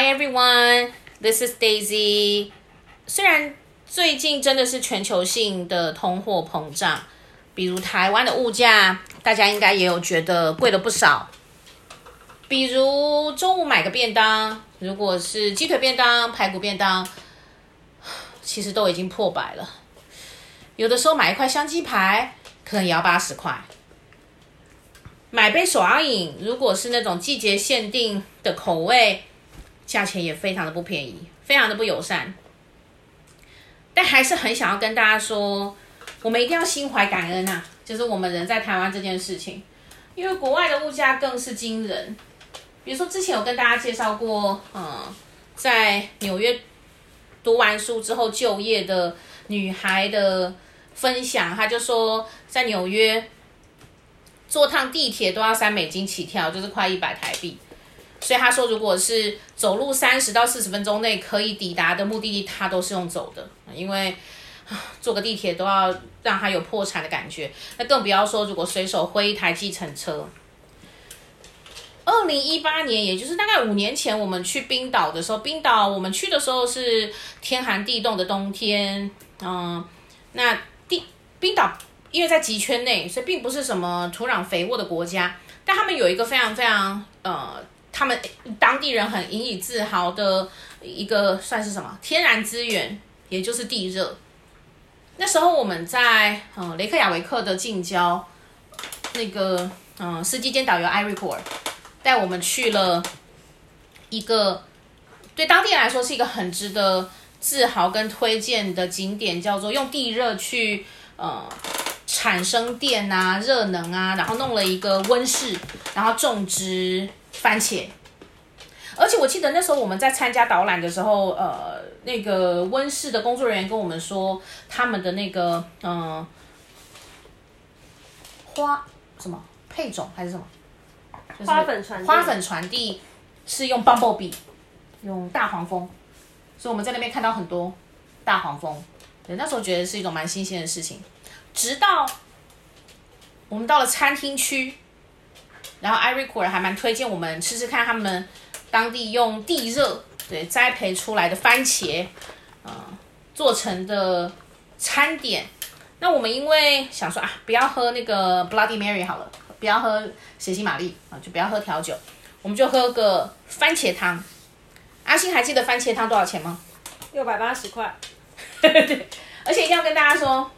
Hi everyone, this is Daisy。虽然最近真的是全球性的通货膨胀，比如台湾的物价，大家应该也有觉得贵了不少。比如中午买个便当，如果是鸡腿便当、排骨便当，其实都已经破百了。有的时候买一块香鸡排，可能也要八十块。买杯手摇饮，如果是那种季节限定的口味，价钱也非常的不便宜，非常的不友善。但还是很想要跟大家说，我们一定要心怀感恩啊！就是我们人在台湾这件事情，因为国外的物价更是惊人。比如说之前有跟大家介绍过，嗯，在纽约读完书之后就业的女孩的分享，她就说在纽约坐趟地铁都要三美金起跳，就是快一百台币。所以他说，如果是走路三十到四十分钟内可以抵达的目的地，他都是用走的，因为坐个地铁都要让他有破产的感觉。那更不要说，如果随手挥一台计程车。二零一八年，也就是大概五年前，我们去冰岛的时候，冰岛我们去的时候是天寒地冻的冬天，嗯，那地冰岛因为在极圈内，所以并不是什么土壤肥沃的国家，但他们有一个非常非常呃。他们当地人很引以自豪的一个算是什么天然资源，也就是地热。那时候我们在嗯雷克雅维克的近郊，那个嗯司机兼导游艾瑞库尔带我们去了一个对当地人来说是一个很值得自豪跟推荐的景点，叫做用地热去呃产生电啊热能啊，然后弄了一个温室，然后种植。番茄，而且我记得那时候我们在参加导览的时候，呃，那个温室的工作人员跟我们说，他们的那个嗯、呃、花什么配种还是什么，就是、花粉传花粉传递是用 bumblebee，用大黄蜂，所以我们在那边看到很多大黄蜂，对，那时候觉得是一种蛮新鲜的事情，直到我们到了餐厅区。然后艾瑞库尔还蛮推荐我们吃吃看他们当地用地热对栽培出来的番茄，嗯，做成的餐点。那我们因为想说啊，不要喝那个 Bloody Mary 好了，不要喝血腥玛丽啊，就不要喝调酒，我们就喝个番茄汤。阿星还记得番茄汤多少钱吗？六百八十块。对，而且一定要跟大家说，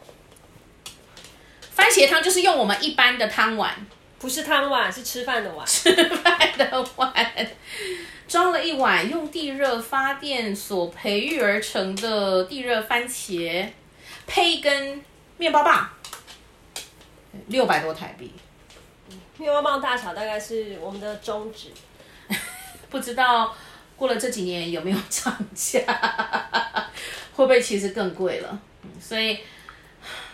番茄汤就是用我们一般的汤碗。不是汤碗，是吃饭的碗。吃饭的碗，装了一碗用地热发电所培育而成的地热番茄，配一根面包棒，六百多台币。面包棒大小大概是我们的中指。不知道过了这几年有没有涨价，会不会其实更贵了？所以。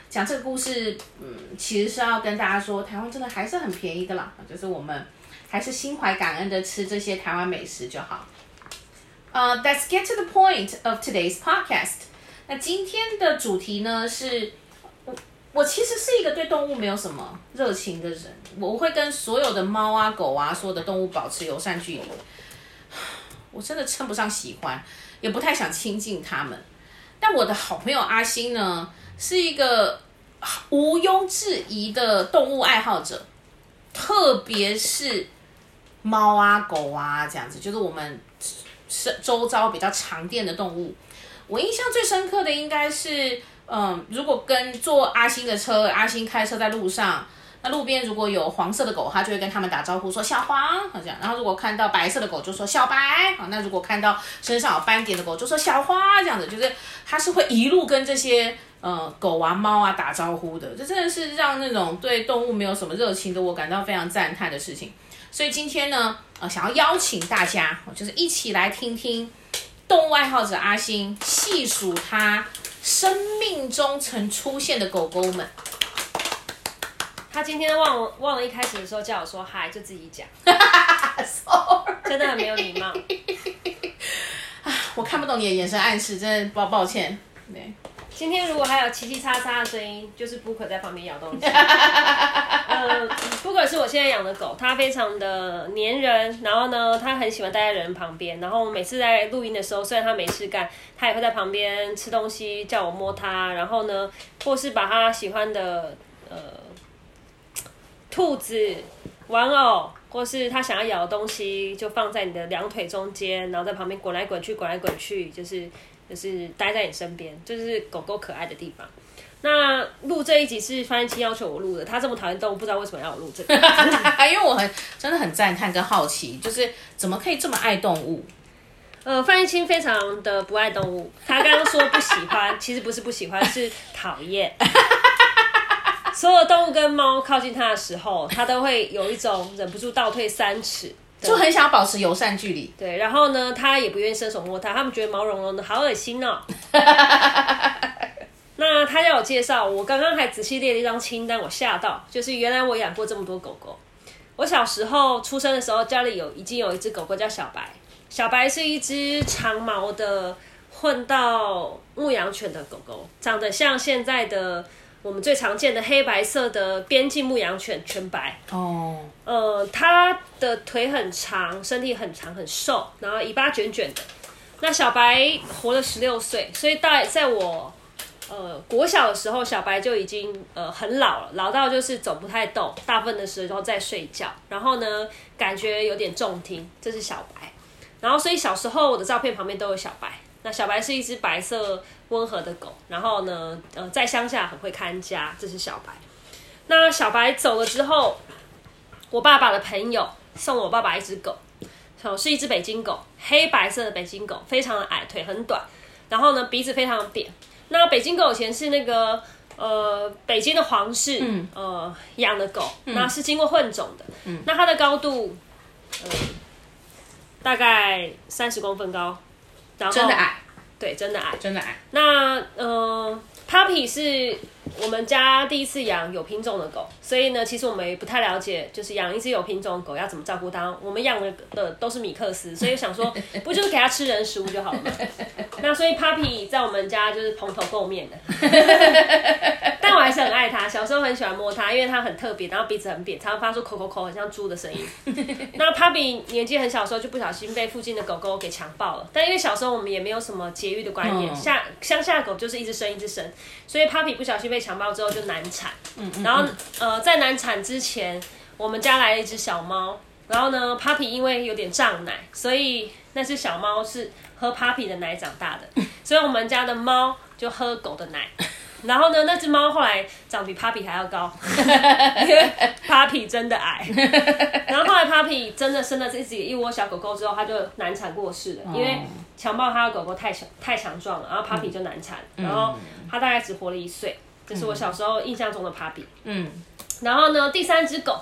讲这个故事，嗯，其实是要跟大家说，台湾真的还是很便宜的啦，就是我们还是心怀感恩的吃这些台湾美食就好。呃、uh,，Let's get to the point of today's podcast。那今天的主题呢是，我我其实是一个对动物没有什么热情的人，我会跟所有的猫啊、狗啊、所有的动物保持友善距离。我真的称不上喜欢，也不太想亲近他们。但我的好朋友阿星呢，是一个毋庸置疑的动物爱好者，特别是猫啊、狗啊这样子，就是我们是周遭比较常见的动物。我印象最深刻的应该是，嗯，如果跟坐阿星的车，阿星开车在路上。那路边如果有黄色的狗，他就会跟他们打招呼说小黄，好这样。然后如果看到白色的狗，就说小白。好，那如果看到身上有斑点的狗，就说小花，这样子，就是他是会一路跟这些呃狗啊猫啊打招呼的。这真的是让那种对动物没有什么热情的我感到非常赞叹的事情。所以今天呢，呃，想要邀请大家，就是一起来听听动物爱好者阿星细数他生命中曾出现的狗狗们。他今天忘了忘了一开始的时候叫我说嗨，就自己讲，真的很没有礼貌。我看不懂你的眼神暗示，真的抱抱歉。对，今天如果还有叽叽喳喳的声音，就是 Booker 在旁边咬东西。呃，布格是我现在养的狗，它非常的粘人，然后呢，它很喜欢待在人旁边，然后每次在录音的时候，虽然它没事干，它也会在旁边吃东西，叫我摸它，然后呢，或是把它喜欢的呃兔子玩偶，或是它想要咬的东西，就放在你的两腿中间，然后在旁边滚来滚去，滚来滚去，就是就是待在你身边，就是狗狗可爱的地方。那录这一集是范瑛青要求我录的，他这么讨厌动物，不知道为什么要我录这个？因为我很真的很赞叹跟好奇，就是怎么可以这么爱动物？呃，范逸清非常的不爱动物，他刚刚说不喜欢，其实不是不喜欢，是讨厌。所有动物跟猫靠近他的时候，他都会有一种忍不住倒退三尺，就很想保持友善距离。对，然后呢，他也不愿意伸手摸它，他们觉得毛茸茸的，好恶心哦。那他要我介绍，我刚刚还仔细列了一张清单，我吓到，就是原来我养过这么多狗狗。我小时候出生的时候，家里有已经有一只狗狗叫小白，小白是一只长毛的混到牧羊犬的狗狗，长得像现在的我们最常见的黑白色的边境牧羊犬，全白。哦，呃，它的腿很长，身体很长很瘦，然后尾巴卷卷的。那小白活了十六岁，所以在在我。呃，国小的时候，小白就已经呃很老了，老到就是走不太动，大部分的时候在睡觉。然后呢，感觉有点重听，这是小白。然后，所以小时候我的照片旁边都有小白。那小白是一只白色温和的狗。然后呢，呃，在乡下很会看家，这是小白。那小白走了之后，我爸爸的朋友送我爸爸一只狗，是一只北京狗，黑白色的北京狗，非常的矮，腿很短，然后呢，鼻子非常的扁。那北京狗以前是那个呃北京的皇室、嗯、呃养的狗，嗯、那是经过混种的。嗯、那它的高度呃大概三十公分高，然后真的矮，对，真的矮，真的矮。那呃 Puppy 是我们家第一次养有品种的狗，所以呢，其实我们也不太了解，就是养一只有品种的狗要怎么照顾它。我们养的的都是米克斯，所以想说，不就是给它吃人食物就好了吗？那所以 Puppy 在我们家就是蓬头垢面的，还是很爱它。小时候很喜欢摸它，因为它很特别，然后鼻子很扁，常常发出口口口很像猪的声音。那 Puppy 年纪很小的时候就不小心被附近的狗狗给强暴了，但因为小时候我们也没有什么节育的观念，下乡下狗就是一直生一直生，所以 Puppy 不小心被强暴之后就难产。嗯嗯，然后呃在难产之前，我们家来了一只小猫，然后呢 Puppy 因为有点胀奶，所以那只小猫是。喝 Puppy 的奶长大的，所以我们家的猫就喝狗的奶。然后呢，那只猫后来长比 Puppy 还要高，因为 Puppy 真的矮。然后后来 Puppy 真的生了自己一窝小狗狗之后，它就难产过世了，因为强暴它的狗狗太强太强壮了，然后 Puppy 就难产，然后它大概只活了一岁。这是我小时候印象中的 Puppy。嗯。然后呢，第三只狗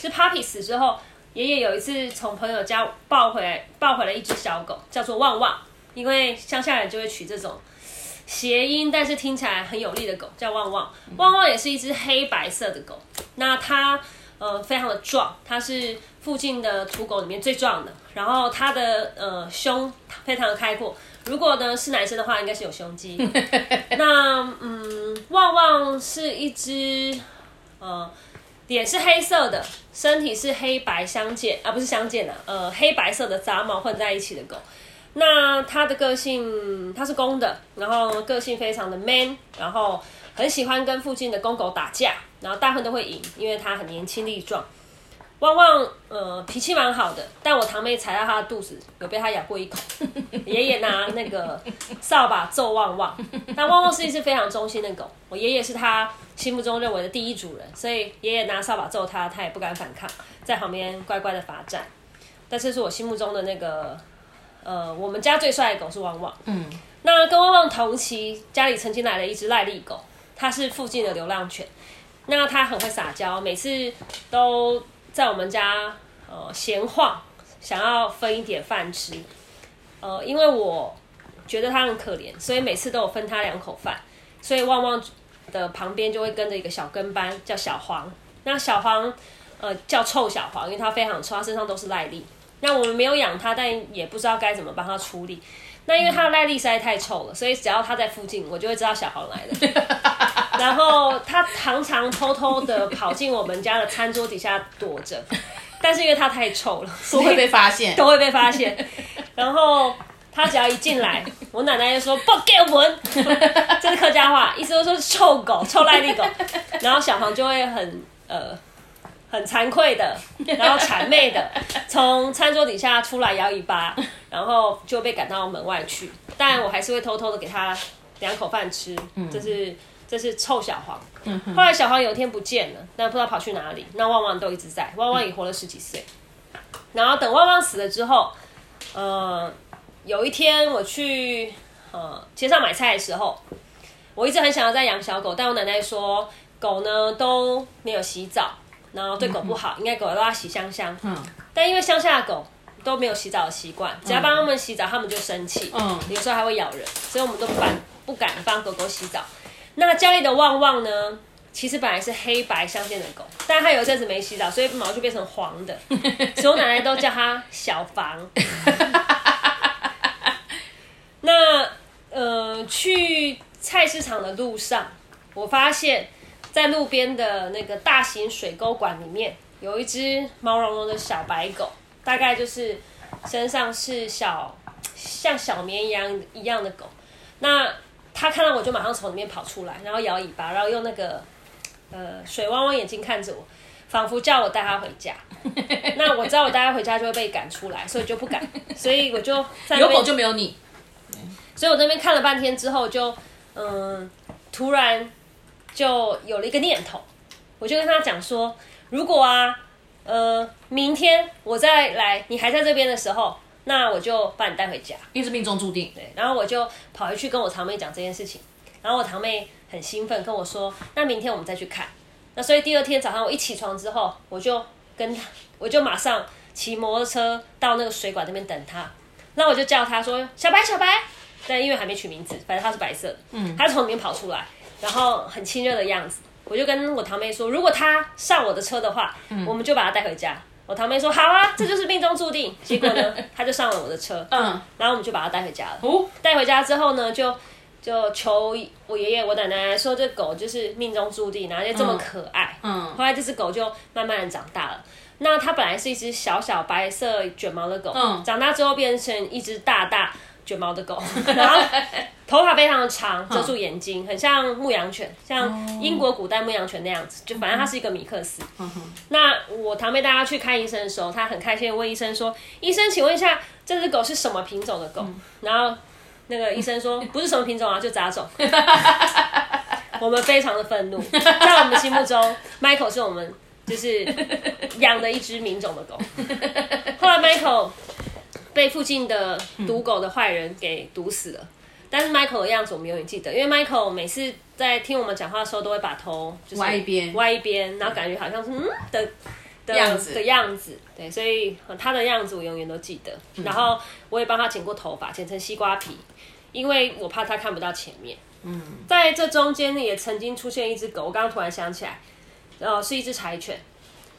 是 Puppy 死之后。爷爷有一次从朋友家抱回来，抱回来一只小狗，叫做旺旺。因为乡下人就会取这种谐音，但是听起来很有力的狗，叫旺旺。旺旺也是一只黑白色的狗，那它呃非常的壮，它是附近的土狗里面最壮的。然后它的呃胸非常的开阔，如果呢是男生的话，应该是有胸肌。那嗯，旺旺是一只呃。脸是黑色的，身体是黑白相间啊，不是相间的，呃，黑白色的杂毛混在一起的狗。那它的个性，它是公的，然后个性非常的 man，然后很喜欢跟附近的公狗打架，然后大部分都会赢，因为它很年轻力壮。旺旺，呃，脾气蛮好的，但我堂妹踩到他的肚子，有被他咬过一口。爷爷拿那个扫把揍旺旺，但旺旺是一只非常忠心的狗，我爷爷是他心目中认为的第一主人，所以爷爷拿扫把揍他，他也不敢反抗，在旁边乖乖的罚站。但这是我心目中的那个，呃，我们家最帅的狗是旺旺。嗯，那跟旺旺同期，家里曾经来了一只赖痢狗，它是附近的流浪犬，那它很会撒娇，每次都。在我们家，呃，闲晃，想要分一点饭吃，呃，因为我觉得它很可怜，所以每次都有分它两口饭。所以旺旺的旁边就会跟着一个小跟班，叫小黄。那小黄，呃，叫臭小黄，因为它非常臭，它身上都是赖痢。那我们没有养它，但也不知道该怎么帮它处理。那因为它的耐力实在太臭了，所以只要它在附近，我就会知道小黄来了。然后它常常偷偷的跑进我们家的餐桌底下躲着，但是因为它太臭了，都会被发现，都会被发现。然后它只要一进来，我奶奶就说“不给我闻”，这是客家话，意思就是说臭狗、臭赖力狗。然后小黄就会很呃。很惭愧的，然后谄媚的，从餐桌底下出来摇尾巴，然后就被赶到门外去。但我还是会偷偷的给他两口饭吃。嗯，这是这是臭小黄。嗯，后来小黄有一天不见了，但不知道跑去哪里。那旺旺都一直在，旺旺也活了十几岁。然后等旺旺死了之后，呃，有一天我去呃街上买菜的时候，我一直很想要再养小狗，但我奶奶说狗呢都没有洗澡。然后对狗不好，嗯、应该狗都要洗香香。嗯，但因为乡下的狗都没有洗澡的习惯，只要帮他们洗澡，他们就生气。嗯，有时候还会咬人，所以我们都不敢不敢帮狗狗洗澡。那家里的旺旺呢？其实本来是黑白相间的狗，但它有一阵子没洗澡，所以毛就变成黄的。所以我奶奶都叫它小房。那呃，去菜市场的路上，我发现。在路边的那个大型水沟管里面，有一只毛茸茸的小白狗，大概就是身上是小像小绵羊一样的狗。那它看到我就马上从里面跑出来，然后摇尾巴，然后用那个呃水汪汪眼睛看着我，仿佛叫我带它回家。那我知道我带它回家就会被赶出来，所以就不敢。所以我就在有狗就没有你。所以我那边看了半天之后就，就嗯突然。就有了一个念头，我就跟他讲说，如果啊，呃，明天我再来，你还在这边的时候，那我就把你带回家，因为是命中注定。对，然后我就跑回去跟我堂妹讲这件事情，然后我堂妹很兴奋跟我说，那明天我们再去看。那所以第二天早上我一起床之后，我就跟他，我就马上骑摩托车到那个水管那边等他，那我就叫他说小白小白，但因为还没取名字，反正他是白色的，嗯，他从里面跑出来。然后很亲热的样子，我就跟我堂妹说，如果他上我的车的话，嗯、我们就把他带回家。我堂妹说好啊，这就是命中注定。结果呢，他就上了我的车，嗯，然后我们就把他带回家了。哦，带回家之后呢，就就求我爷爷我奶奶说，这狗就是命中注定，然后就这么可爱。嗯，后来这只狗就慢慢的长大了。那它本来是一只小小白色卷毛的狗，嗯，长大之后变成一只大大。卷毛的狗，然后头发非常的长，遮住眼睛，很像牧羊犬，像英国古代牧羊犬那样子。就反正它是一个米克斯。那我堂妹带他去看医生的时候，她很开心问医生说：“医生，请问一下，这只狗是什么品种的狗？”然后那个医生说：“不是什么品种啊，就杂种。”我们非常的愤怒，在我们心目中，Michael 是我们就是养的一只名种的狗。后来 Michael。被附近的毒狗的坏人给毒死了，嗯、但是 Michael 的样子我们永远记得，因为 Michael 每次在听我们讲话的时候，都会把头就是歪一边，歪一边，然后感觉好像是嗯的的样子。的样子，对，所以他的样子我永远都记得。嗯、然后我也帮他剪过头发，剪成西瓜皮，因为我怕他看不到前面。嗯，在这中间呢，也曾经出现一只狗，我刚刚突然想起来，呃，是一只柴犬，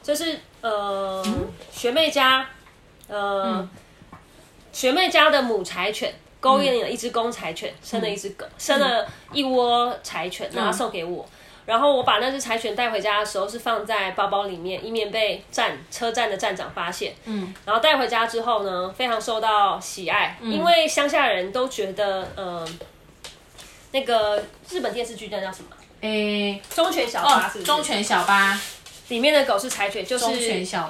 就是呃、嗯、学妹家，呃。嗯学妹家的母柴犬勾引了一只公柴犬，嗯、生了一只狗，嗯、生了一窝柴犬，然后送给我。嗯、然后我把那只柴犬带回家的时候，是放在包包里面，以免被站车站的站长发现。嗯，然后带回家之后呢，非常受到喜爱，嗯、因为乡下人都觉得，嗯、呃，那个日本电视剧叫叫什么？诶、欸，忠犬小八是不是？忠犬小八。里面的狗是柴犬，就是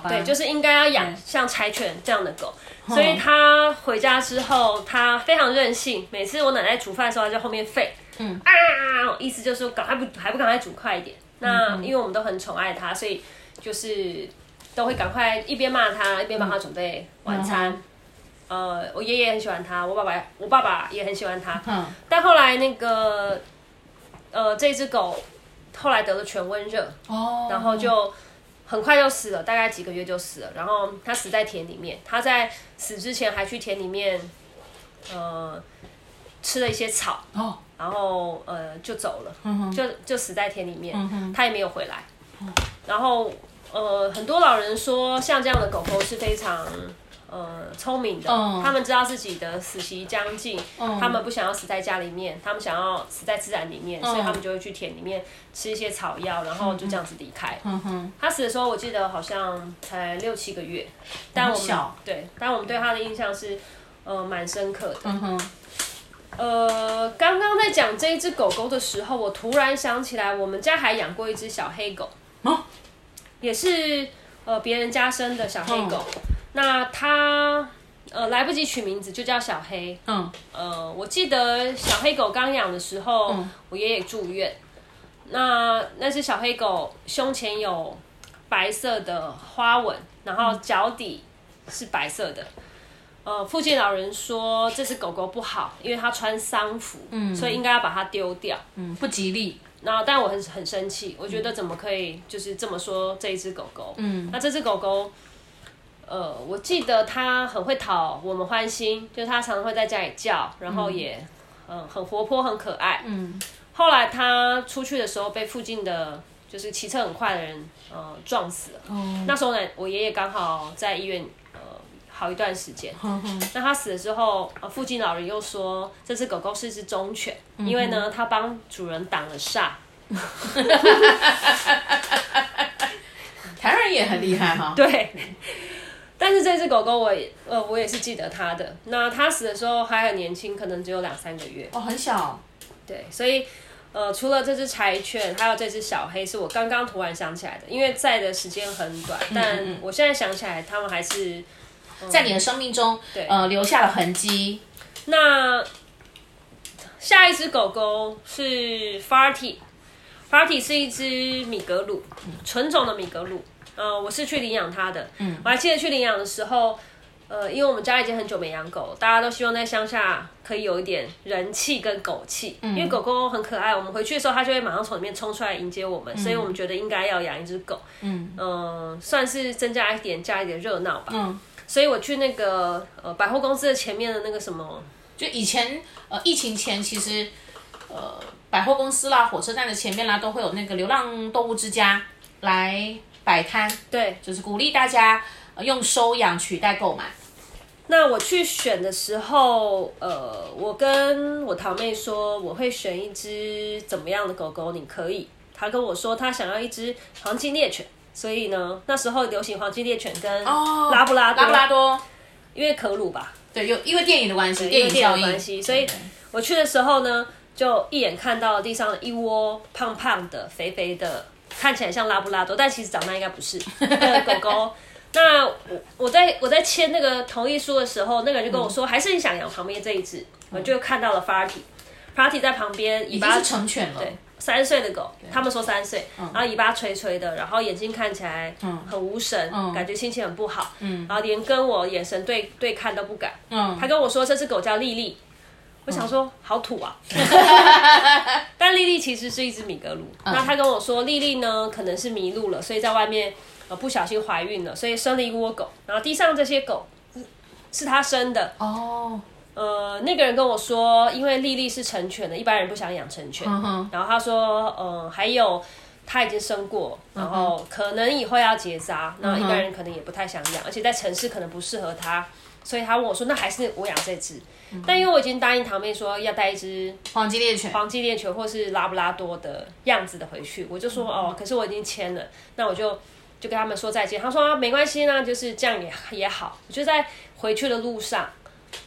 对，就是应该要养像柴犬这样的狗。嗯、所以他回家之后，他非常任性。每次我奶奶煮饭的时候，他在后面吠，嗯啊，意思就是说赶快不还不赶快煮快一点。那因为我们都很宠爱他，所以就是都会赶快一边骂他，一边帮他准备晚餐。嗯、呃，我爷爷很喜欢他，我爸爸我爸爸也很喜欢他。嗯，但后来那个呃这只狗。后来得了全温热，哦，然后就很快就死了，大概几个月就死了。然后他死在田里面，他在死之前还去田里面，呃，吃了一些草，哦，然后呃就走了，嗯、就就死在田里面，嗯、他也没有回来。嗯、然后呃，很多老人说，像这样的狗狗是非常呃聪明的，嗯、他们知道自己的死期将近，嗯、他们不想要死在家里面，他们想要死在自然里面，嗯、所以他们就会去田里面吃一些草药，然后就这样子离开。嗯哼，他死的时候我记得好像才六七个月，但我们小。对，但我们对他的印象是呃蛮深刻的。嗯哼，呃，刚刚在讲这一只狗狗的时候，我突然想起来，我们家还养过一只小黑狗，哦、也是呃别人家生的小黑狗。嗯那它呃来不及取名字，就叫小黑。嗯，呃，我记得小黑狗刚养的时候，嗯、我爷爷住院。那那只小黑狗胸前有白色的花纹，然后脚底是白色的。呃，附近老人说这只狗狗不好，因为它穿丧服，嗯，所以应该要把它丢掉，嗯，不吉利。然后，但我很很生气，我觉得怎么可以就是这么说这一只狗狗？嗯，那这只狗狗。呃，我记得他很会讨我们欢心，就是他常常会在家里叫，然后也，嗯、呃，很活泼，很可爱。嗯。后来他出去的时候被附近的，就是骑车很快的人，呃，撞死了。哦。那时候呢，我爷爷刚好在医院，呃，好一段时间。那他死了之后，呃，附近老人又说这只狗狗是一只忠犬，嗯、因为呢，它帮主人挡了煞。台湾人也很厉害哈。对。但是这只狗狗我也呃我也是记得它的，那它死的时候还很年轻，可能只有两三个月哦，很小。对，所以呃除了这只柴犬，还有这只小黑，是我刚刚突然想起来的，因为在的时间很短，但我现在想起来，它们还是、呃、在你的生命中对呃留下了痕迹。那下一只狗狗是 Farty，Farty 是一只米格鲁，纯种的米格鲁。呃，我是去领养它的。嗯，我还记得去领养的时候，呃，因为我们家已经很久没养狗，大家都希望在乡下可以有一点人气跟狗气。嗯，因为狗狗很可爱，我们回去的时候，它就会马上从里面冲出来迎接我们，嗯，所以我们觉得应该要养一只狗。嗯，呃，算是增加一点家里的热闹吧。嗯，所以我去那个呃百货公司的前面的那个什么，就以前呃疫情前，其实呃百货公司啦、火车站的前面啦，都会有那个流浪动物之家来。摆摊，对，就是鼓励大家用收养取代购买。那我去选的时候，呃，我跟我堂妹说我会选一只怎么样的狗狗，你可以。她跟我说她想要一只黄金猎犬，所以呢，那时候流行黄金猎犬跟拉布拉多，哦、拉布拉多，因为可鲁吧？对，有因为电影的关系，电影效应的关系，所以我去的时候呢，就一眼看到地上一窝胖胖的、肥肥的。看起来像拉布拉多，但其实长大应该不是那个狗狗。那我我在我在签那个同意书的时候，那个人就跟我说，嗯、还是你想养旁边这一只？嗯、我就看到了 Farty，Farty 在旁边，已经是成犬了，对，三岁的狗，他们说三岁，嗯、然后尾巴垂垂的，然后眼睛看起来很无神，嗯、感觉心情很不好，嗯、然后连跟我眼神对对看都不敢。嗯、他跟我说这只狗叫莉莉。我想说，好土啊！但丽丽其实是一只米格鲁。嗯、那她跟我说，丽丽呢可能是迷路了，所以在外面呃不小心怀孕了，所以生了一窝狗。然后地上这些狗是她生的哦。呃，那个人跟我说，因为丽丽是成犬的，一般人不想养成犬。嗯、然后他说，呃，还有他已经生过，然后可能以后要结扎，那、嗯、一般人可能也不太想养，而且在城市可能不适合他，所以他问我说，那还是我养这只。但因为我已经答应堂妹说要带一只黄金猎犬、黄金猎犬或是拉布拉多的样子的回去，我就说哦，可是我已经签了，那我就就跟他们说再见。他说啊，没关系呢，就是这样也也好。我就在回去的路上，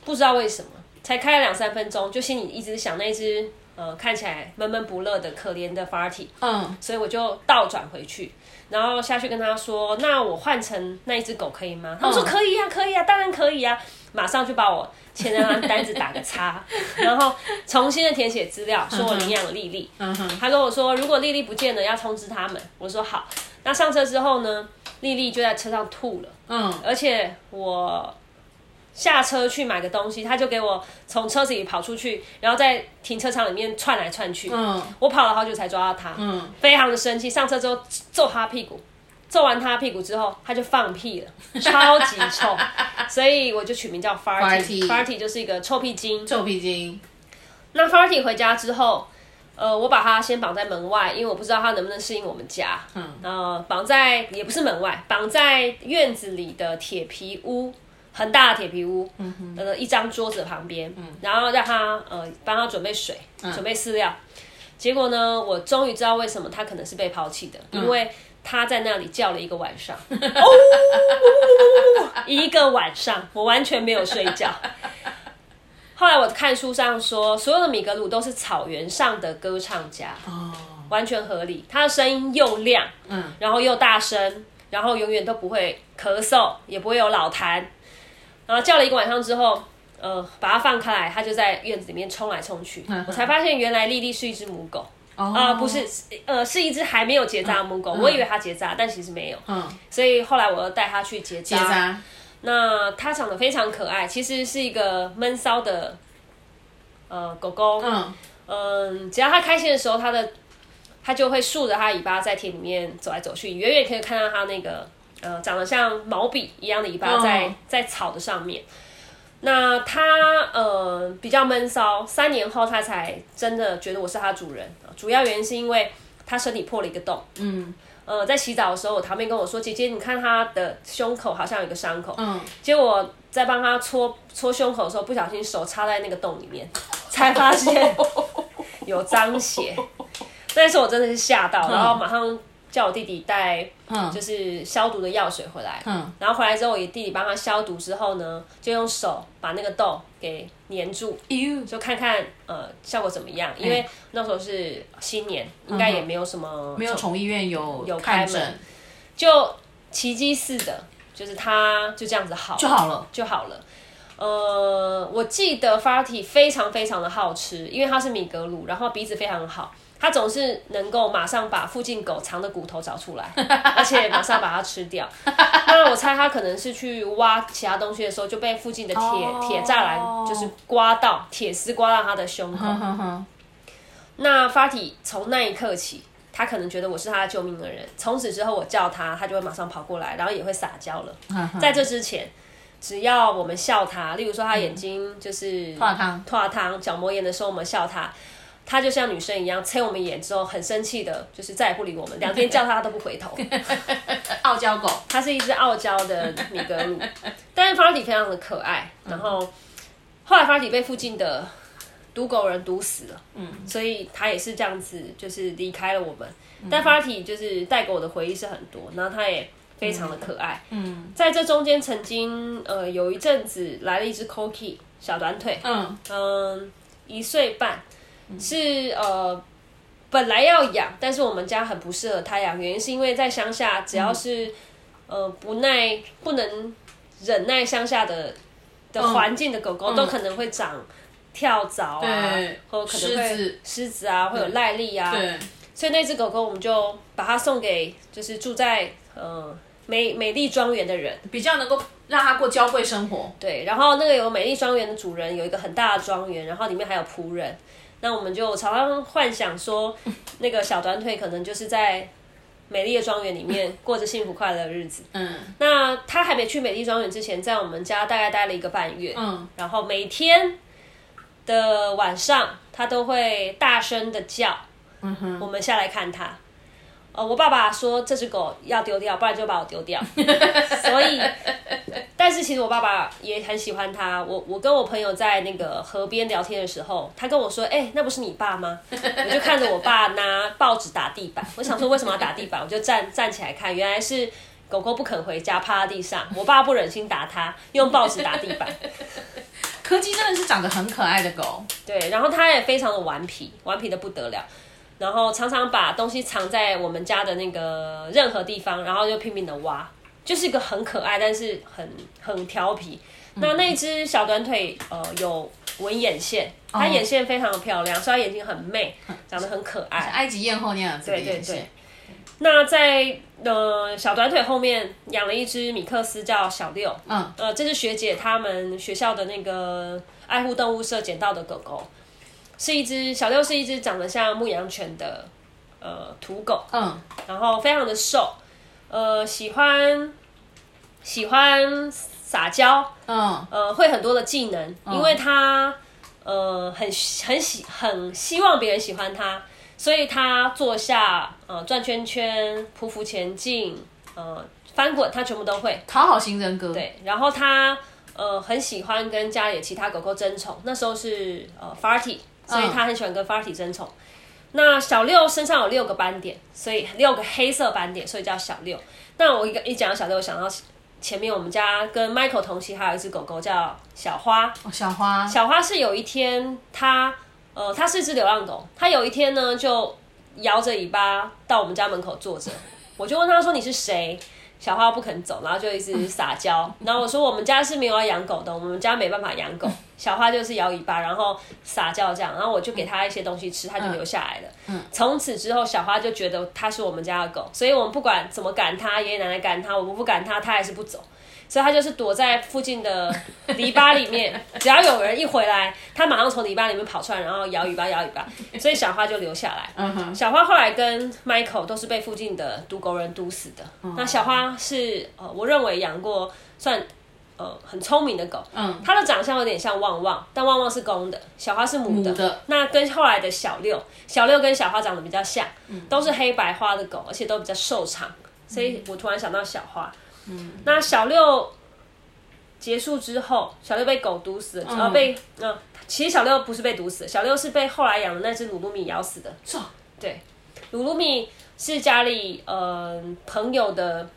不知道为什么才开了两三分钟，就心里一直想那只呃看起来闷闷不乐的可怜的 Farty，嗯，所以我就倒转回去，然后下去跟他说，那我换成那一只狗可以吗？他说可以呀，可以呀，当然可以呀，马上就把我。签那张单子打个叉，然后重新的填写资料，说我领养了莉莉。Uh huh. 他跟我说，如果丽丽不见了，要通知他们。我说好。那上车之后呢，丽丽就在车上吐了。嗯，而且我下车去买个东西，他就给我从车子里跑出去，然后在停车场里面窜来窜去。嗯，我跑了好久才抓到他。嗯，非常的生气，上车之后揍他屁股。揍完他屁股之后，他就放屁了，超级臭，所以我就取名叫 Farty。Farty 就是一个臭屁精。臭屁精。那 Farty 回家之后，呃，我把他先绑在门外，因为我不知道他能不能适应我们家。嗯。呃，绑在也不是门外，绑在院子里的铁皮屋。很大的铁皮屋，呃，一张桌子旁边，嗯，然后让他呃帮他准备水，嗯、准备饲料。结果呢，我终于知道为什么他可能是被抛弃的，嗯、因为他在那里叫了一个晚上，哦，一个晚上，我完全没有睡觉。后来我看书上说，所有的米格鲁都是草原上的歌唱家，哦，完全合理。他的声音又亮，嗯，然后又大声，然后永远都不会咳嗽，也不会有老痰。然后叫了一个晚上之后，呃，把它放开来，它就在院子里面冲来冲去。嗯、我才发现原来莉莉是一只母狗，啊、不是，呃，是一只还没有结扎的母狗。嗯、我以为它结扎，但其实没有。嗯，所以后来我又带它去结扎。结扎那它长得非常可爱，其实是一个闷骚的呃狗狗。嗯嗯，只要它开心的时候，它的它就会竖着它尾巴在田里面走来走去，远远可以看到它那个呃长得像毛笔一样的尾巴在、哦、在草的上面。那它呃比较闷骚，三年后它才真的觉得我是它主人。主要原因是因为它身体破了一个洞。嗯。呃，在洗澡的时候，我堂妹跟我说：“姐姐，你看他的胸口好像有一个伤口。”嗯，结果我在帮他搓搓胸口的时候，不小心手插在那个洞里面，才发现有脏血。但是我真的是吓到，然后马上。叫我弟弟带，就是消毒的药水回来。嗯，然后回来之后，我弟弟帮他消毒之后呢，就用手把那个痘给粘住，就看看呃效果怎么样。因为那时候是新年，应该也没有什么，没有宠物医院有有开门，就奇迹似的，就是他就这样子好就好了。就好了。呃，我记得 Farty 非常非常的好吃，因为它是米格鲁，然后鼻子非常好。它总是能够马上把附近狗藏的骨头找出来，而且马上把它吃掉。那我猜他可能是去挖其他东西的时候，就被附近的铁铁栅栏就是刮到，铁丝刮到他的胸口。那 Farty 从那一刻起，他可能觉得我是他的救命的人。从此之后，我叫他，他就会马上跑过来，然后也会撒娇了。在这之前，只要我们笑他，例如说他眼睛就是脱汤脱汤角膜炎的时候，我们笑它。他就像女生一样，催我们眼之后很生气的，就是再也不理我们。两天叫他，他都不回头。傲娇狗，它是一只傲娇的米格鲁，但是 Farty 非常的可爱。然后后来 Farty 被附近的毒狗人毒死了，嗯，所以他也是这样子，就是离开了我们。但 Farty 就是带给我的回忆是很多，然后他也非常的可爱。嗯，在这中间曾经呃有一阵子来了一只 Cocky 小短腿，嗯嗯，一岁半。是呃，本来要养，但是我们家很不适合它养，原因是因为在乡下，只要是、嗯、呃不耐、不能忍耐乡下的的环境的狗狗，嗯、都可能会长跳蚤啊，或可能会狮子啊，会有癞痢啊。对，所以那只狗狗我们就把它送给就是住在呃美美丽庄园的人，比较能够让它过娇贵生活。对，然后那个有美丽庄园的主人有一个很大的庄园，然后里面还有仆人。那我们就常常幻想说，那个小短腿可能就是在美丽的庄园里面 过着幸福快乐的日子。嗯，那他还没去美丽庄园之前，在我们家大概待了一个半月。嗯，然后每天的晚上，他都会大声的叫。嗯哼，我们下来看他。呃，我爸爸说这只狗要丢掉，不然就把我丢掉。所以，但是其实我爸爸也很喜欢它。我我跟我朋友在那个河边聊天的时候，他跟我说：“哎、欸，那不是你爸吗？” 我就看着我爸拿报纸打地板。我想说为什么要打地板？我就站站起来看，原来是狗狗不肯回家，趴在地上。我爸不忍心打它，用报纸打地板。柯基真的是长得很可爱的狗，对，然后它也非常的顽皮，顽皮的不得了。然后常常把东西藏在我们家的那个任何地方，然后就拼命的挖，就是一个很可爱，但是很很调皮。嗯、那那只小短腿，呃，有纹眼线，它眼线非常的漂亮，所以它眼睛很媚，长得很可爱，埃及艳后那样子。对对对。那在呃小短腿后面养了一只米克斯，叫小六。嗯。呃，这是学姐他们学校的那个爱护动物社捡到的狗狗。是一只小六，是一只长得像牧羊犬的呃土狗，嗯，然后非常的瘦，呃，喜欢喜欢撒娇，嗯，呃，会很多的技能，嗯、因为它呃很很喜很希望别人喜欢它，所以它坐下呃转圈圈、匍匐前进、呃翻滚，它全部都会，讨好型人格，对，然后它呃很喜欢跟家里的其他狗狗争宠，那时候是呃 Farty，所以他很喜欢跟 Farty 争宠。嗯、那小六身上有六个斑点，所以六个黑色斑点，所以叫小六。那我一个一讲到小六，我想到前面我们家跟 Michael 同期还有一只狗狗叫小花。哦，小花，小花是有一天它呃它是一只流浪狗，它有一天呢就摇着尾巴到我们家门口坐着，我就问他说，你是谁？小花不肯走，然后就一直 撒娇。然后我说我们家是没有要养狗的，我们家没办法养狗。小花就是摇尾巴，然后撒娇这样。然后我就给它一些东西吃，它就留下来了。嗯，从此之后，小花就觉得它是我们家的狗，所以我们不管怎么赶它，爷爷奶奶赶它，我们不赶它，它还是不走。所以他就是躲在附近的 篱笆里面，只要有人一回来，他马上从篱笆里面跑出来，然后摇尾巴摇尾巴，所以小花就留下来。Uh huh. 小花后来跟 Michael 都是被附近的毒狗人毒死的。Uh huh. 那小花是呃，我认为养过算呃很聪明的狗。嗯、uh，它、的长相有点像旺旺，但旺旺是公的，小花是母的。母的。那跟后来的小六，小六跟小花长得比较像，都是黑白花的狗，而且都比较瘦长。所以我突然想到小花。嗯，那小六结束之后，小六被狗毒死了，然后、嗯、被嗯、呃，其实小六不是被毒死，小六是被后来养的那只鲁鲁米咬死的。是啊，对，鲁鲁米是家里呃朋友的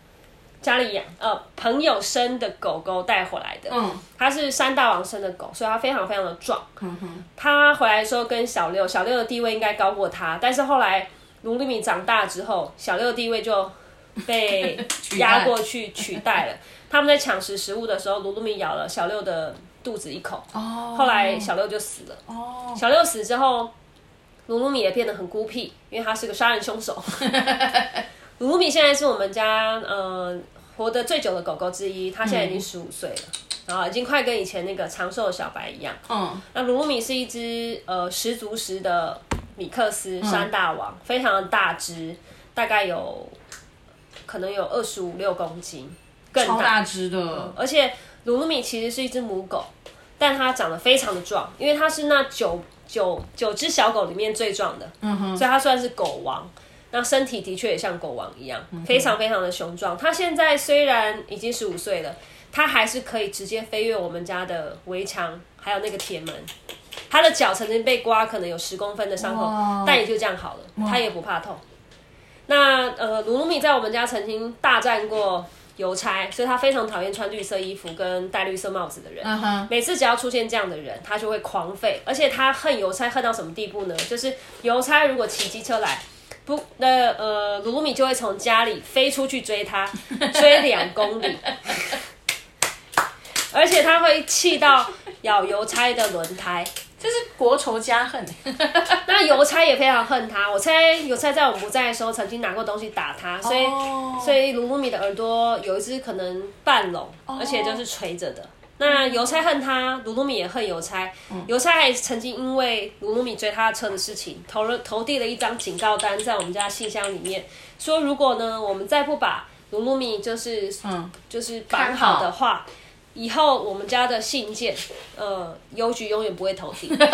家里养呃朋友生的狗狗带回来的。嗯，它是山大王生的狗，所以它非常非常的壮。嗯哼，它回来的时候跟小六，小六的地位应该高过它，但是后来鲁鲁米长大之后，小六的地位就。被压过去取代了。他们在抢食食物的时候，鲁鲁米咬了小六的肚子一口。哦。后来小六就死了。哦。小六死之后，鲁鲁米也变得很孤僻，因为他是个杀人凶手。鲁鲁米现在是我们家呃活得最久的狗狗之一，它现在已经十五岁了，然后已经快跟以前那个长寿的小白一样。嗯。那鲁鲁米是一只呃十足十的米克斯山大王，嗯、非常的大只，大概有。可能有二十五六公斤，更大，超大只的。嗯、而且鲁鲁米其实是一只母狗，但它长得非常的壮，因为它是那九九九只小狗里面最壮的，嗯哼，所以它算是狗王。那身体的确也像狗王一样，非常非常的雄壮。它现在虽然已经十五岁了，它还是可以直接飞越我们家的围墙，还有那个铁门。它的脚曾经被刮，可能有十公分的伤口，但也就这样好了，它也不怕痛。那呃，鲁鲁米在我们家曾经大战过邮差，所以他非常讨厌穿绿色衣服跟戴绿色帽子的人。Uh huh. 每次只要出现这样的人，他就会狂吠，而且他恨邮差恨到什么地步呢？就是邮差如果骑机车来，不，那呃，鲁鲁米就会从家里飞出去追他，追两公里，而且他会气到咬邮差的轮胎。这是国仇家恨，那邮差也非常恨他。我猜邮差在我们不在的时候，曾经拿过东西打他，所以、oh. 所以鲁鲁米的耳朵有一只可能半聋，oh. 而且就是垂着的。那邮差恨他，鲁鲁米也恨邮差。邮、嗯、差还曾经因为鲁鲁米追他的车的事情，投了投递了一张警告单在我们家信箱里面，说如果呢我们再不把鲁鲁米就是嗯就是绑好的话。以后我们家的信件，呃，邮局永远不会投递，真的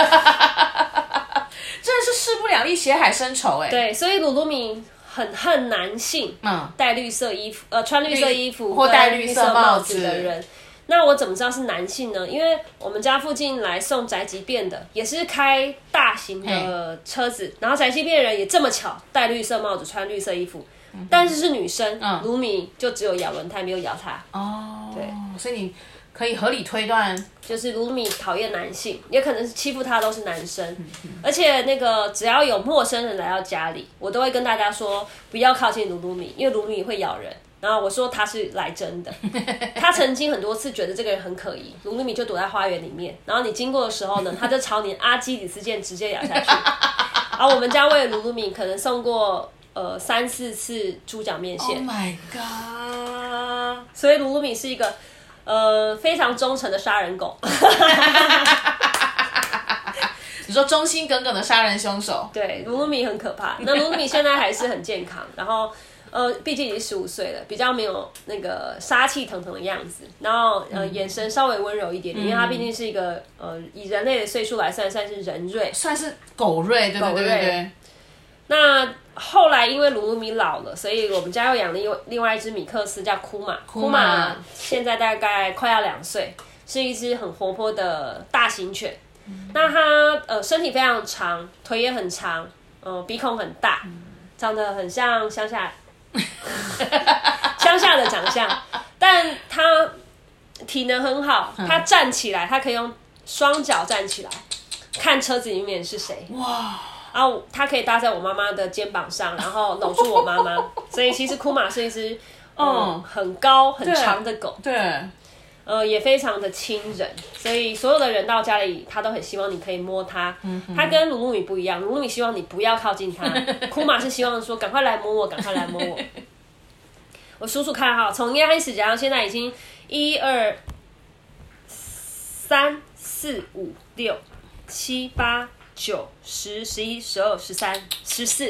是势不两立，血海深仇哎。对，所以鲁鲁米很恨男性，嗯，戴绿色衣服，呃，穿绿色衣服或戴绿色帽子的人。那我怎么知道是男性呢？因为我们家附近来送宅急便的，也是开大型的车子，然后宅急便人也这么巧戴绿色帽子，穿绿色衣服，但是是女生，鲁鲁米就只有咬轮胎，没有咬他。哦，对，所以你。可以合理推断，就是鲁鲁米讨厌男性，也可能是欺负他都是男生，而且那个只要有陌生人来到家里，我都会跟大家说不要靠近卢鲁米，因为卢鲁米会咬人。然后我说他是来真的，他曾经很多次觉得这个人很可疑，卢鲁米就躲在花园里面，然后你经过的时候呢，他就朝你阿基里斯腱直接咬下去。而我们家为了卢鲁米可能送过呃三四次猪脚面线。Oh my god！所以鲁鲁米是一个。呃，非常忠诚的杀人狗。你说忠心耿耿的杀人凶手？对，鲁鲁米很可怕。那鲁鲁米现在还是很健康，然后呃，毕竟已经十五岁了，比较没有那个杀气腾腾的样子。然后呃，眼神稍微温柔一点因为它毕竟是一个呃，以人类的岁数来算，算是人瑞，算是狗瑞，对对对对。那后来因为鲁鲁米老了，所以我们家又养了另另外一只米克斯，叫库玛。库玛现在大概快要两岁，是一只很活泼的大型犬。那它呃身体非常长，腿也很长，呃鼻孔很大，长得很像乡下，乡下的长相，但它体能很好，它站起来，它可以用双脚站起来，看车子里面是谁。哇！然后它可以搭在我妈妈的肩膀上，然后搂住我妈妈。所以其实库玛是一只嗯很高很长的狗。对。呃，也非常的亲人，所以所有的人到家里，他都很希望你可以摸它。嗯，他跟鲁鲁米不一样，鲁鲁米希望你不要靠近它，库玛是希望说赶快来摸我，赶快来摸我。我数数看哈，从一开始讲到现在已经一二三四五六七八九十十一十二十三十四，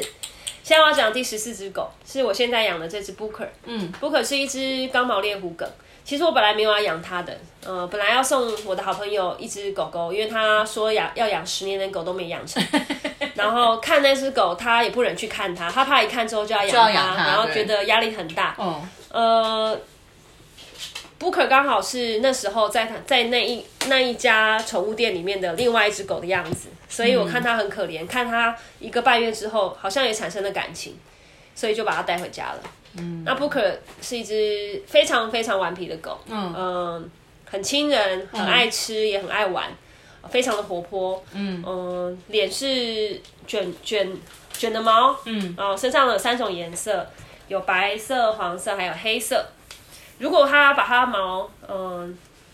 现在我要讲第十四只狗，是我现在养的这只 Booker。嗯，Booker 是一只刚毛猎狐梗。其实我本来没有要养它的，呃，本来要送我的好朋友一只狗狗，因为他说养要养十年的狗都没养成，然后看那只狗，他也不忍去看它，他怕一看之后就要养它，然后觉得压力很大。哦，呃，Booker 刚好是那时候在他在那一那一家宠物店里面的另外一只狗的样子，所以我看它很可怜，看它一个半月之后好像也产生了感情，所以就把它带回家了。嗯，那 Booker 是一只非常非常顽皮的狗，嗯，呃、很亲人，很爱吃，嗯、也很爱玩，非常的活泼，嗯，嗯、脸是卷卷卷的毛，嗯，哦、呃，身上有三种颜色，有白色、黄色，还有黑色。如果它把它毛，嗯、呃，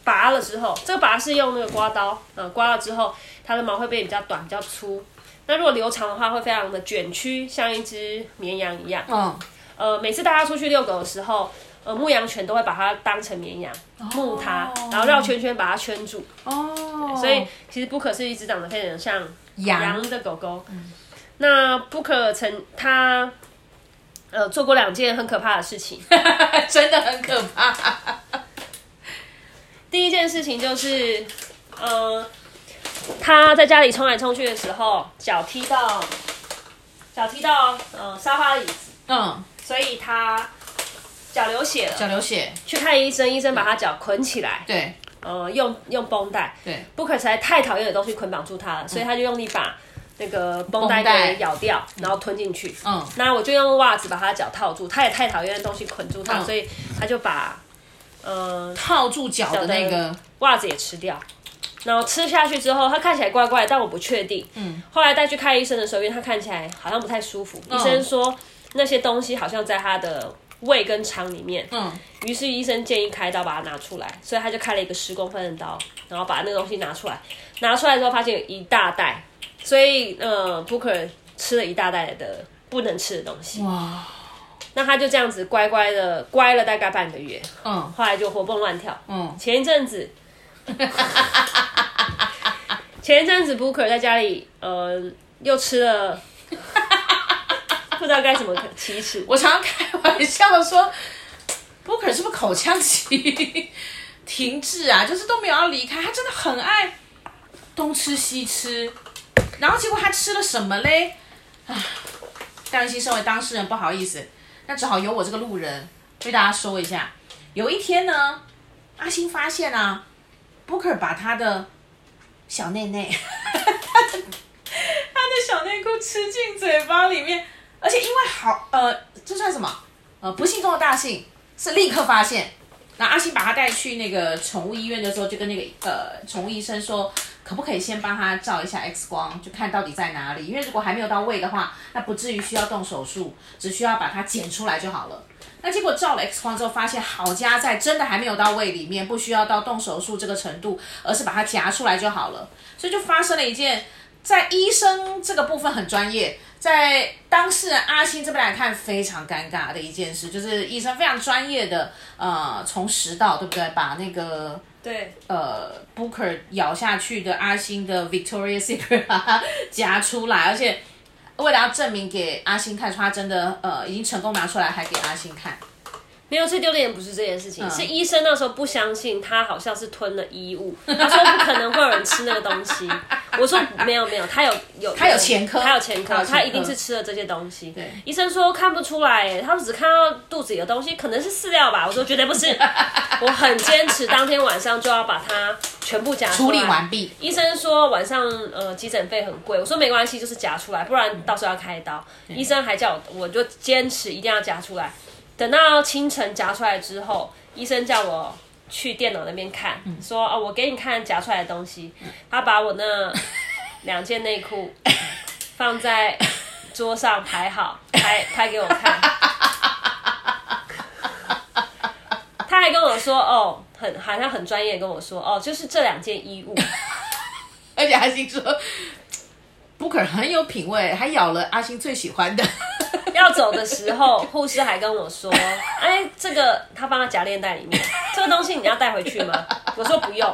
拔了之后，这个拔是用那个刮刀，嗯、呃，刮了之后，它的毛会变比较短、比较粗。那如果留长的话，会非常的卷曲，像一只绵羊一样，嗯。呃，每次带它出去遛狗的时候，呃，牧羊犬都会把它当成绵羊，牧它，然后绕圈圈把它圈住。哦，所以其实 Booker 是一只长得非常像羊的狗狗。嗯、那 Booker 曾他呃做过两件很可怕的事情，真的很可怕。第一件事情就是，呃，他在家里冲来冲去的时候，脚踢到脚踢到呃沙发椅子，嗯。所以他脚流血了，脚流血，去看医生，医生把他脚捆起来，对，呃，用用绷带，对，Booker 实在太讨厌的东西捆绑住他了，嗯、所以他就用力把那个绷带给咬掉，然后吞进去，嗯，那我就用袜子把他脚套住，他也太讨厌的东西捆住他，嗯、所以他就把呃套住脚的那个。袜子也吃掉，然后吃下去之后，他看起来怪怪，但我不确定，嗯，后来带去看医生的时候，因为他看起来好像不太舒服，嗯、医生说。那些东西好像在他的胃跟肠里面，嗯，于是医生建议开刀把它拿出来，所以他就开了一个十公分的刀，然后把那个东西拿出来，拿出来之后发现有一大袋，所以呃，Booker 吃了一大袋的不能吃的东西，哇，那他就这样子乖乖的乖了大概半个月，嗯，后来就活蹦乱跳，嗯，前一阵子，前一阵子 Booker 在家里，呃，又吃了。不知道该怎么启齿。我常常开玩笑的说，Booker 是不是口腔期停滞啊？就是都没有要离开。他真的很爱东吃西吃，然后结果他吃了什么嘞？啊，戴文心身为当事人不好意思，那只好由我这个路人为大家说一下。有一天呢，阿星发现啊，Booker 把他的小内内，他 的他的小内裤吃进嘴巴里面。而且因为好，呃，这算什么？呃，不幸中的大幸是立刻发现。那阿星把他带去那个宠物医院的时候，就跟那个呃宠物医生说，可不可以先帮他照一下 X 光，就看到底在哪里？因为如果还没有到位的话，那不至于需要动手术，只需要把它剪出来就好了。那结果照了 X 光之后，发现好家在真的还没有到位里面，不需要到动手术这个程度，而是把它夹出来就好了。所以就发生了一件，在医生这个部分很专业。在当事人阿星这边来看，非常尴尬的一件事，就是医生非常专业的，呃，从食道对不对，把那个对呃 Booker 咬下去的阿星的 Victoria Secret 把它夹出来，而且为了要证明给阿星看，说他真的呃已经成功拿出来，还给阿星看。没有，最丢脸的不是这件事情，嗯、是医生那时候不相信他好像是吞了衣物，他说不可能会有人吃那个东西。我说没有没有，他有有他有前科，他有前科，他，他一定是吃了这些东西。对，医生说看不出来，他们只看到肚子里的东西，可能是饲料吧。我说绝对不是，我很坚持，当天晚上就要把它全部夹出来。处理完毕。医生说晚上呃急诊费很贵，我说没关系，就是夹出来，不然到时候要开刀。医生还叫我，我就坚持一定要夹出来。等到清晨夹出来之后，医生叫我去电脑那边看，嗯、说哦，我给你看夹出来的东西。嗯、他把我那两件内裤放在桌上排好，拍拍给我看。他还跟我说哦，很好像很专业跟我说哦，就是这两件衣物。而且阿星说，Booker 很有品味，还咬了阿星最喜欢的。要走的时候，护士还跟我说：“ 哎、欸，这个他放在夹链袋里面，这个东西你要带回去吗？”我说不用，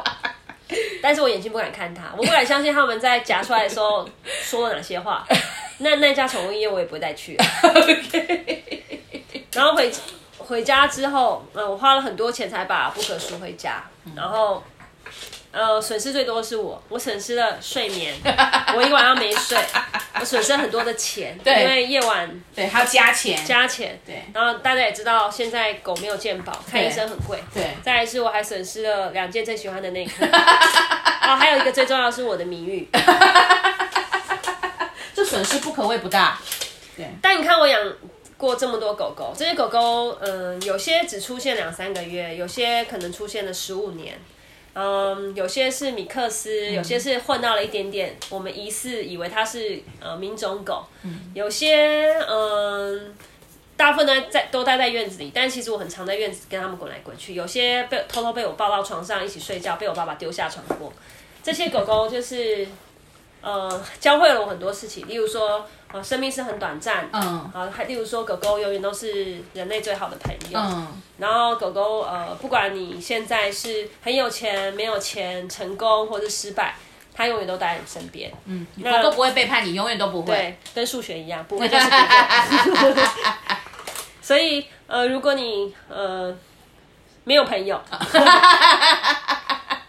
但是我眼睛不敢看他，我不敢相信他们在夹出来的时候说了哪些话。那那家宠物医院我也不会再去 了。然后回回家之后，嗯，我花了很多钱才把 Booker 赎回家，然后。呃，损失最多的是我，我损失了睡眠，我一晚上没睡，我损失了很多的钱，对，因为夜晚对还要加钱，加钱，对。然后大家也知道，现在狗没有健保，看医生很贵，对。再来是我还损失了两件最喜欢的内裤，啊，还有一个最重要的是我的名誉，这损失不可谓不大，对。但你看我养过这么多狗狗，这些狗狗，嗯、呃，有些只出现两三个月，有些可能出现了十五年。嗯，有些是米克斯，有些是混到了一点点，我们疑似以为它是呃品种狗。有些嗯，大部分呢在都待在院子里，但其实我很常在院子跟他们滚来滚去。有些被偷偷被我抱到床上一起睡觉，被我爸爸丢下床过。这些狗狗就是呃教会了我很多事情，例如说。生命是很短暂，嗯，啊，还例如说，狗狗永远都是人类最好的朋友，嗯，然后狗狗，呃，不管你现在是很有钱、没有钱、成功或是失败，它永远都待在你身边，嗯，狗狗不会背叛你，永远都不会，对，跟数学一样，不会就是不会，所以，呃，如果你呃没有朋友，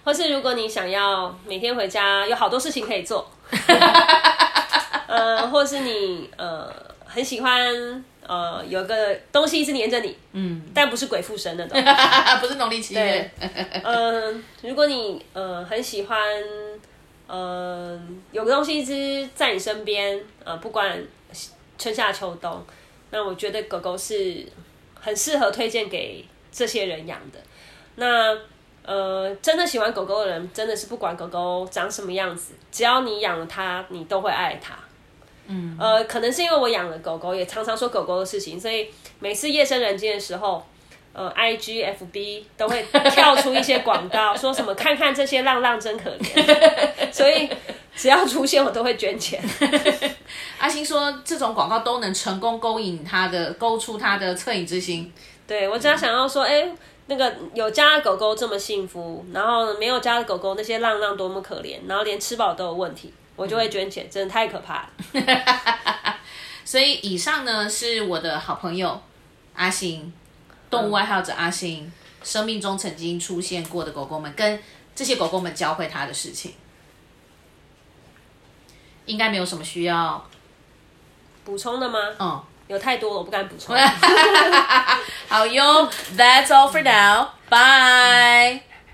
或是如果你想要每天回家有好多事情可以做。呃，或是你呃很喜欢呃有个东西一直黏着你，嗯，但不是鬼附身那种，不是农历七月。嗯、呃，如果你呃很喜欢呃有个东西一直在你身边，呃，不管春夏秋冬，那我觉得狗狗是很适合推荐给这些人养的。那呃，真的喜欢狗狗的人，真的是不管狗狗长什么样子，只要你养了它，你都会爱它。嗯，呃，可能是因为我养了狗狗，也常常说狗狗的事情，所以每次夜深人静的时候，呃，I G F B 都会跳出一些广告，说什么看看这些浪浪真可怜，所以只要出现我都会捐钱。阿星说这种广告都能成功勾引他的，勾出他的恻隐之心。对，我只要想要说，哎、欸，那个有家的狗狗这么幸福，然后没有家的狗狗那些浪浪多么可怜，然后连吃饱都有问题。我就会捐钱，真的太可怕了。所以以上呢是我的好朋友阿星，动物爱好者阿星，生命中曾经出现过的狗狗们，跟这些狗狗们教会他的事情，应该没有什么需要补充的吗？嗯，有太多了，我不敢补充。好哟，That's all for now. Bye.